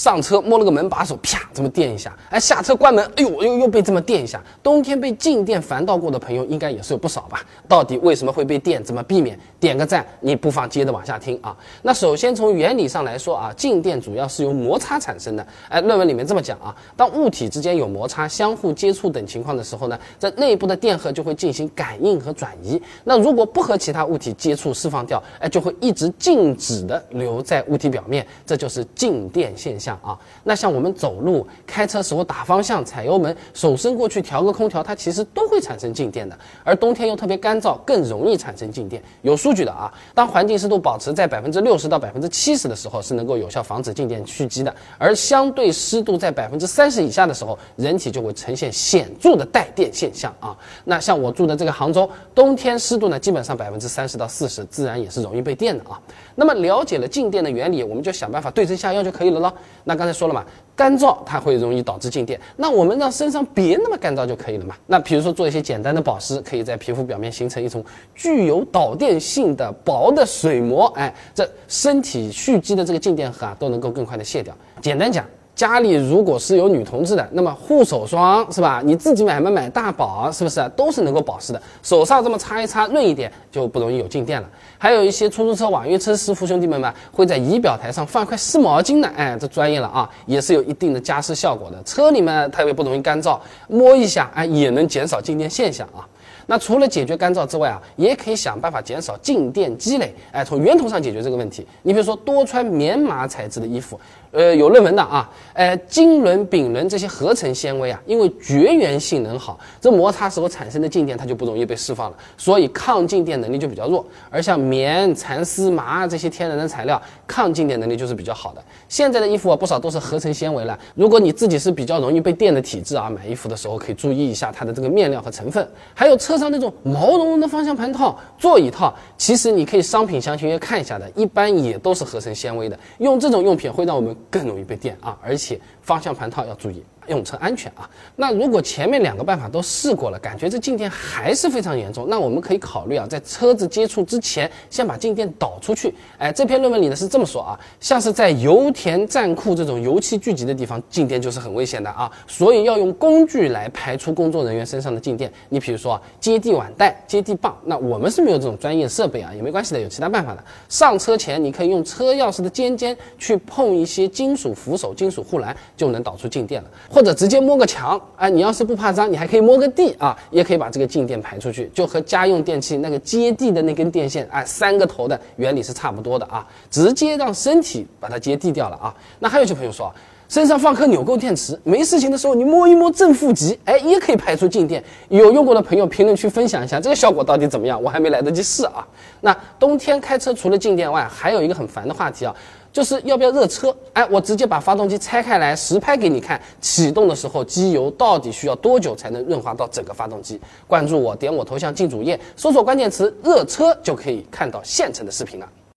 上车摸了个门把手，啪，这么电一下。哎，下车关门，哎呦，又又被这么电一下。冬天被静电烦到过的朋友，应该也是有不少吧？到底为什么会被电？怎么避免？点个赞，你不妨接着往下听啊。那首先从原理上来说啊，静电主要是由摩擦产生的。哎，论文里面这么讲啊，当物体之间有摩擦、相互接触等情况的时候呢，在内部的电荷就会进行感应和转移。那如果不和其他物体接触，释放掉，哎，就会一直静止的留在物体表面，这就是静电现象。啊，那像我们走路、开车时候打方向、踩油门、手伸过去调个空调，它其实都会产生静电的。而冬天又特别干燥，更容易产生静电。有数据的啊，当环境湿度保持在百分之六十到百分之七十的时候，是能够有效防止静电蓄积的。而相对湿度在百分之三十以下的时候，人体就会呈现显著的带电现象啊。那像我住的这个杭州，冬天湿度呢基本上百分之三十到四十，自然也是容易被电的啊。那么了解了静电的原理，我们就想办法对症下药就可以了咯。那刚才说了嘛，干燥它会容易导致静电，那我们让身上别那么干燥就可以了嘛。那比如说做一些简单的保湿，可以在皮肤表面形成一种具有导电性的薄的水膜，哎，这身体蓄积的这个静电荷啊都能够更快的卸掉。简单讲。家里如果是有女同志的，那么护手霜是吧？你自己买嘛买大宝，是不是都是能够保湿的？手上这么擦一擦，润一点就不容易有静电了。还有一些出租车、网约车师傅兄弟们嘛，会在仪表台上放块湿毛巾的，哎，这专业了啊，也是有一定的加湿效果的。车里面特别不容易干燥，摸一下，哎，也能减少静电现象啊。那除了解决干燥之外啊，也可以想办法减少静电积累，哎，从源头上解决这个问题。你比如说多穿棉麻材质的衣服。呃，有论文的啊，呃，腈纶、丙纶这些合成纤维啊，因为绝缘性能好，这摩擦时候产生的静电它就不容易被释放了，所以抗静电能力就比较弱。而像棉、蚕丝、麻这些天然的材料，抗静电能力就是比较好的。现在的衣服啊，不少都是合成纤维了。如果你自己是比较容易被电的体质啊，买衣服的时候可以注意一下它的这个面料和成分。还有车像那种毛茸茸的方向盘套、座椅套，其实你可以商品详情页看一下的，一般也都是合成纤维的。用这种用品会让我们。更容易被电啊，而且方向盘套要注意。用车安全啊！那如果前面两个办法都试过了，感觉这静电还是非常严重，那我们可以考虑啊，在车子接触之前，先把静电导出去。哎，这篇论文里呢是这么说啊，像是在油田、站库这种油气聚集的地方，静电就是很危险的啊，所以要用工具来排除工作人员身上的静电。你比如说啊，接地碗带、接地棒，那我们是没有这种专业设备啊，也没关系的，有其他办法的。上车前你可以用车钥匙的尖尖去碰一些金属扶手、金属护栏，就能导出静电了。或者直接摸个墙，哎，你要是不怕脏，你还可以摸个地啊，也可以把这个静电排出去，就和家用电器那个接地的那根电线，哎，三个头的原理是差不多的啊，直接让身体把它接地掉了啊。那还有些朋友说，身上放颗纽扣电池，没事情的时候你摸一摸正负极，哎，也可以排出静电。有用过的朋友评论区分享一下这个效果到底怎么样，我还没来得及试啊。那冬天开车除了静电外，还有一个很烦的话题啊。就是要不要热车？哎，我直接把发动机拆开来实拍给你看，启动的时候机油到底需要多久才能润滑到整个发动机？关注我，点我头像进主页，搜索关键词“热车”就可以看到现成的视频了。